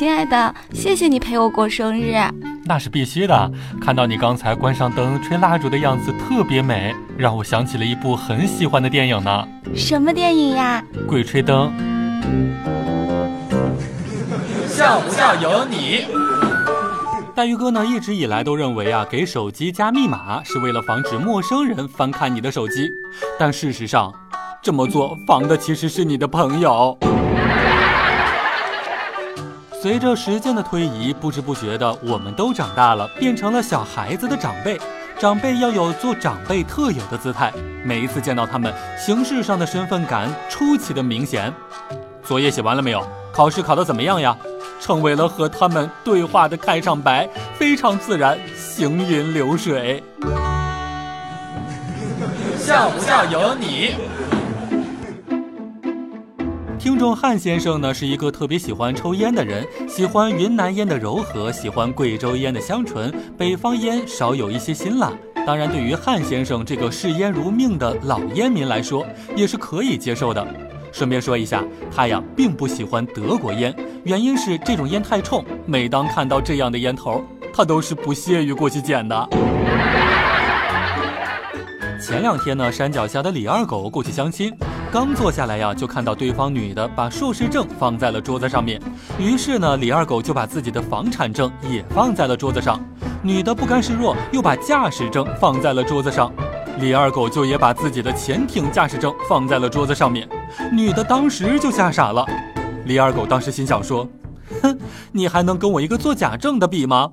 亲爱的，谢谢你陪我过生日。那是必须的。看到你刚才关上灯吹蜡烛的样子特别美，让我想起了一部很喜欢的电影呢。什么电影呀？鬼吹灯。笑不笑由你。大鱼哥呢，一直以来都认为啊，给手机加密码是为了防止陌生人翻看你的手机，但事实上，这么做防的其实是你的朋友。随着时间的推移，不知不觉的，我们都长大了，变成了小孩子的长辈。长辈要有做长辈特有的姿态，每一次见到他们，形式上的身份感出奇的明显。作业写完了没有？考试考得怎么样呀？成为了和他们对话的开场白，非常自然，行云流水。笑不笑由你。听众汉先生呢是一个特别喜欢抽烟的人，喜欢云南烟的柔和，喜欢贵州烟的香醇，北方烟少有一些辛辣。当然，对于汉先生这个视烟如命的老烟民来说，也是可以接受的。顺便说一下，他呀并不喜欢德国烟，原因是这种烟太冲，每当看到这样的烟头，他都是不屑于过去捡的。前两天呢，山脚下的李二狗过去相亲。刚坐下来呀，就看到对方女的把硕士证放在了桌子上面。于是呢，李二狗就把自己的房产证也放在了桌子上。女的不甘示弱，又把驾驶证放在了桌子上。李二狗就也把自己的潜艇驾驶证放在了桌子上面。女的当时就吓傻了。李二狗当时心想说：“哼，你还能跟我一个做假证的比吗？”